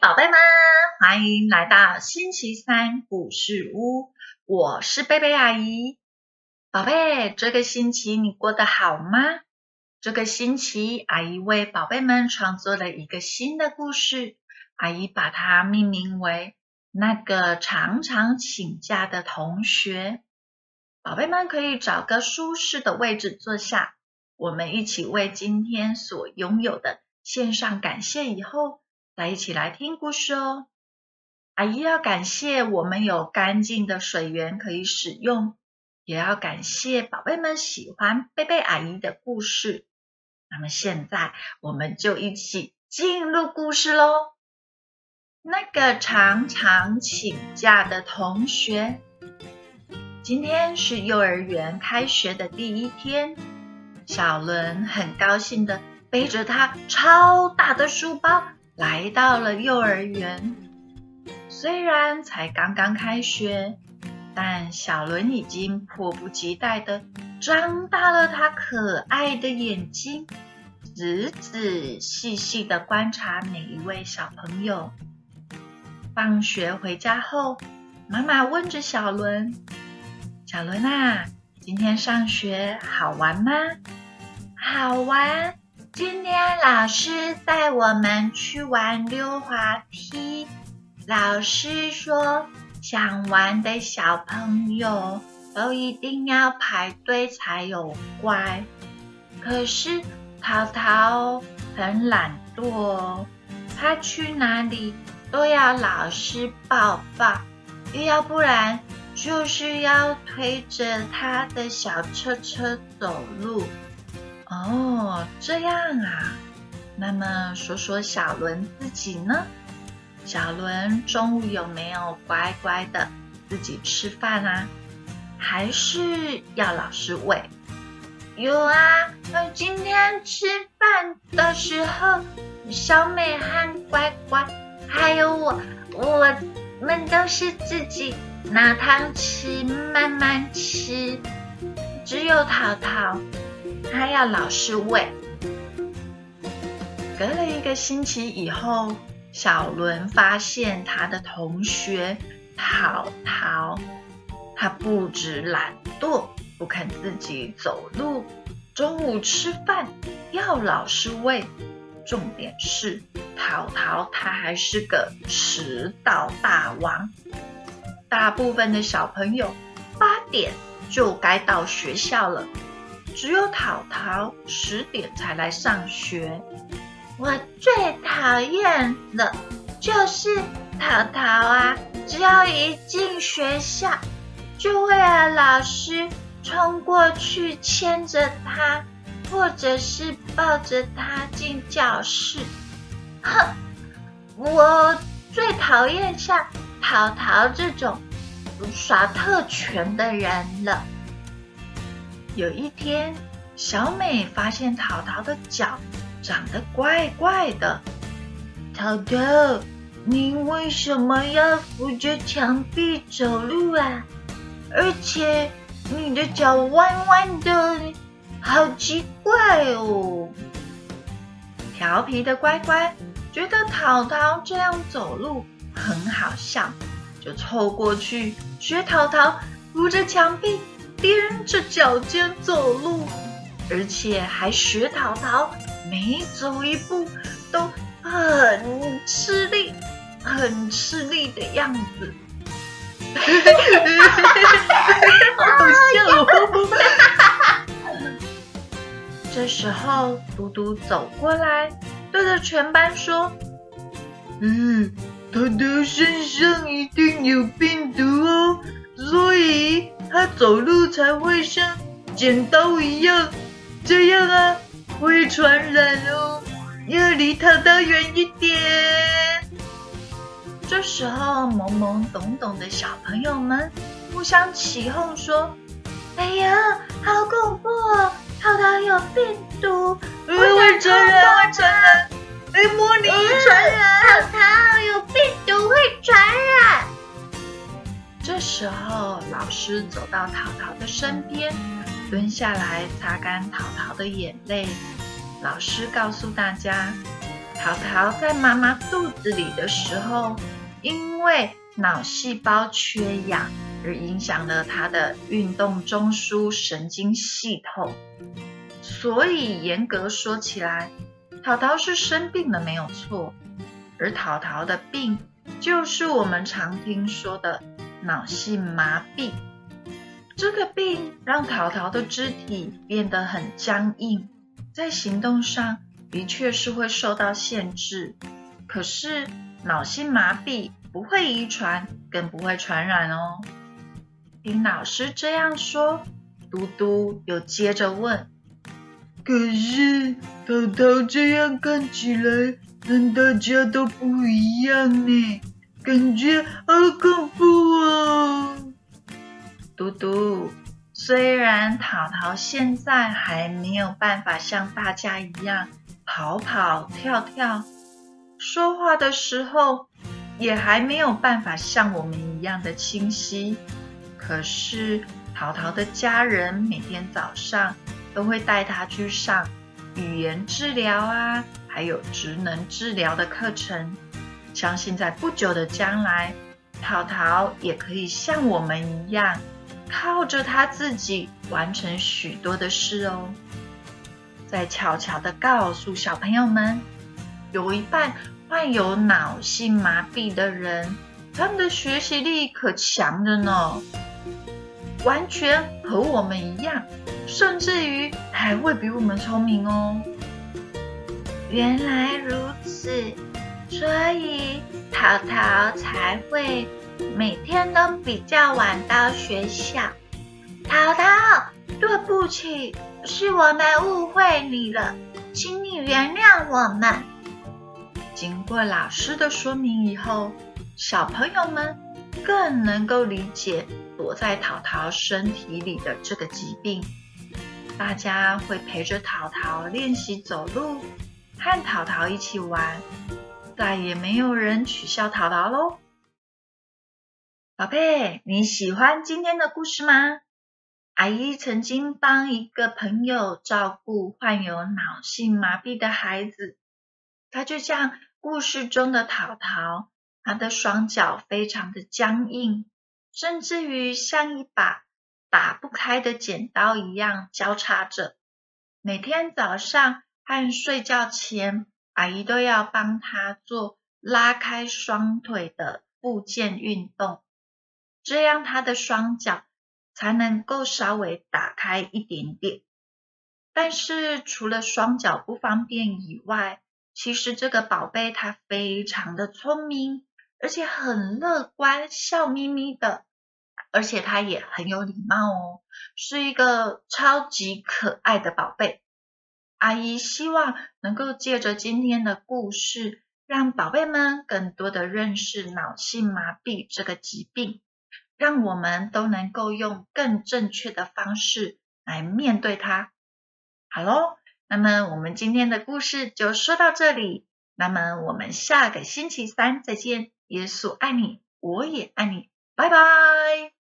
宝贝们欢迎来到星期三故事屋，我是贝贝阿姨。宝贝，这个星期你过得好吗？这个星期，阿姨为宝贝们创作了一个新的故事，阿姨把它命名为《那个常常请假的同学》。宝贝们可以找个舒适的位置坐下，我们一起为今天所拥有的献上感谢，以后来一起来听故事哦。阿姨要感谢我们有干净的水源可以使用。也要感谢宝贝们喜欢贝贝阿姨的故事。那么现在我们就一起进入故事喽。那个常常请假的同学，今天是幼儿园开学的第一天。小伦很高兴的背着他超大的书包来到了幼儿园。虽然才刚刚开学。但小伦已经迫不及待的张大了他可爱的眼睛，仔仔细细的观察每一位小朋友。放学回家后，妈妈问着小伦：“小伦啊，今天上学好玩吗？”“好玩，今天老师带我们去玩溜滑梯。老师说。”想玩的小朋友都一定要排队才有乖，可是淘淘很懒惰，他去哪里都要老师抱抱，要不然就是要推着他的小车车走路。哦，这样啊，那么说说小伦自己呢？小伦中午有没有乖乖的自己吃饭啊？还是要老师喂？有啊，今天吃饭的时候，小美和乖乖还有我，我们都是自己拿汤匙慢慢吃，只有淘淘要老师喂。隔了一个星期以后。小伦发现他的同学淘淘，他不止懒惰，不肯自己走路，中午吃饭要老师喂，重点是淘淘他还是个迟到大王。大部分的小朋友八点就该到学校了，只有淘淘十点才来上学。我最讨厌的就是淘淘啊！只要一进学校，就会有老师冲过去牵着他，或者是抱着他进教室。哼，我最讨厌像淘淘这种耍特权的人了。有一天，小美发现淘淘的脚。长得怪怪的，淘淘，你为什么要扶着墙壁走路啊？而且你的脚弯弯的，好奇怪哦！调皮的乖乖觉得淘淘这样走路很好笑，就凑过去学淘淘扶着墙壁踮着脚尖走路，而且还学淘淘。每走一步都很吃力，很吃力的样子，好笑哦！这时候，嘟嘟走过来，对着全班说：“嗯，他的身上一定有病毒哦，所以他走路才会像剪刀一样，这样啊。”会传染哦，要离淘淘远一点。这时候，懵懵懂懂的小朋友们互相起哄说：“哎呀，好恐怖哦！淘淘有病毒，会传染，会传染！哎，摸你传染！淘淘有病毒，会传染。”时候，老师走到淘淘的身边。蹲下来擦干淘淘的眼泪。老师告诉大家，淘淘在妈妈肚子里的时候，因为脑细胞缺氧而影响了他的运动中枢神经系统。所以严格说起来，淘淘是生病了没有错，而淘淘的病就是我们常听说的脑性麻痹。这个病让淘淘的肢体变得很僵硬，在行动上的确是会受到限制。可是脑性麻痹不会遗传，更不会传染哦。听老师这样说，嘟嘟又接着问：“可是淘淘这样看起来跟大家都不一样呢，感觉好恐怖。”嘟，虽然淘淘现在还没有办法像大家一样跑跑跳跳，说话的时候也还没有办法像我们一样的清晰，可是淘淘的家人每天早上都会带他去上语言治疗啊，还有职能治疗的课程。相信在不久的将来，淘淘也可以像我们一样。靠着他自己完成许多的事哦。再悄悄的告诉小朋友们，有一半患有脑性麻痹的人，他们的学习力可强着呢，完全和我们一样，甚至于还会比我们聪明哦。原来如此，所以淘淘才会。每天都比较晚到学校，淘淘，对不起，是我们误会你了，请你原谅我们。经过老师的说明以后，小朋友们更能够理解躲在淘淘身体里的这个疾病。大家会陪着淘淘练习走路，和淘淘一起玩，再也没有人取笑淘淘喽。宝贝，你喜欢今天的故事吗？阿姨曾经帮一个朋友照顾患有脑性麻痹的孩子，他就像故事中的淘淘，他的双脚非常的僵硬，甚至于像一把打不开的剪刀一样交叉着。每天早上和睡觉前，阿姨都要帮他做拉开双腿的复健运动。这样他的双脚才能够稍微打开一点点。但是除了双脚不方便以外，其实这个宝贝他非常的聪明，而且很乐观，笑眯眯的，而且他也很有礼貌哦，是一个超级可爱的宝贝。阿姨希望能够借着今天的故事，让宝贝们更多的认识脑性麻痹这个疾病。让我们都能够用更正确的方式来面对它。好喽，那么我们今天的故事就说到这里。那么我们下个星期三再见。耶稣爱你，我也爱你，拜拜。